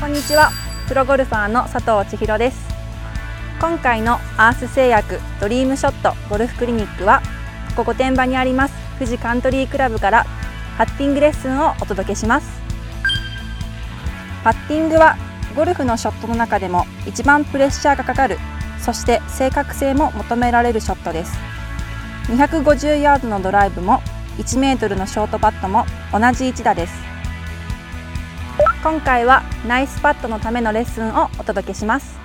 こんにちは。プロゴルファーの佐藤千尋です。今回のアース製薬ドリームショットゴルフクリニックはここ御殿場にあります富士カントリークラブからパッティングレッスンをお届けします。パッティングはゴルフのショットの中でも一番プレッシャーがかかるそして正確性も求められるショットです。250ヤードのドライブも1メートルのショートパットも同じ一打です。今回はナイスパットのためのレッスンをお届けします。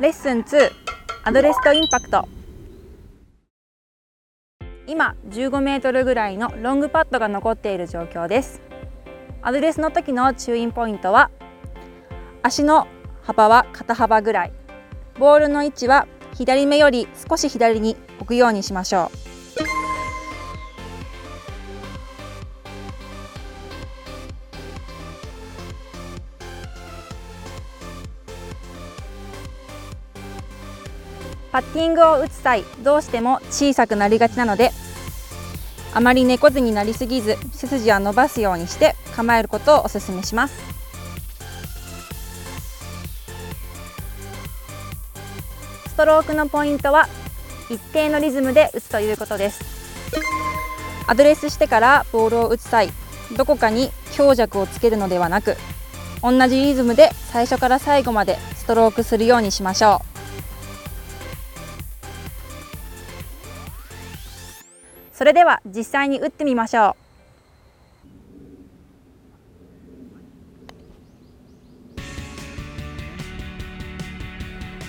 レッスン2アドレスとインパクト。今15メートルぐらいのロングパットが残っている状況です。アドレスの時の注意ポイントは足の幅は肩幅ぐらい。ボールの位置は左目より少し左に置くようにしましょう。パッティングを打つ際どうしても小さくなりがちなのであまり猫背になりすぎず背筋は伸ばすようにして構えることをお勧めします。ストロークのポイントは一定のリズムで打つということです。アドレスしてからボールを打つ際どこかに強弱をつけるのではなく同じリズムで最初から最後までストロークするようにしましょう。それでは実際に打ってみましょう。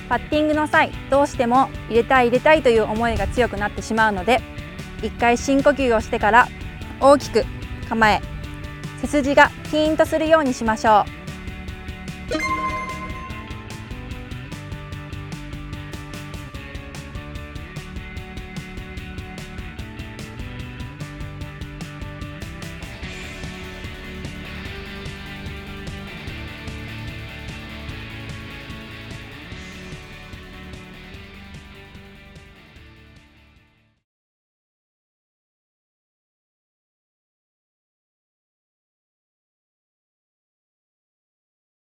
パッティングの際どうしても入れたい入れたいという思いが強くなってしまうので一回深呼吸をしてから大きく構え背筋がキーンとするようにしましょう。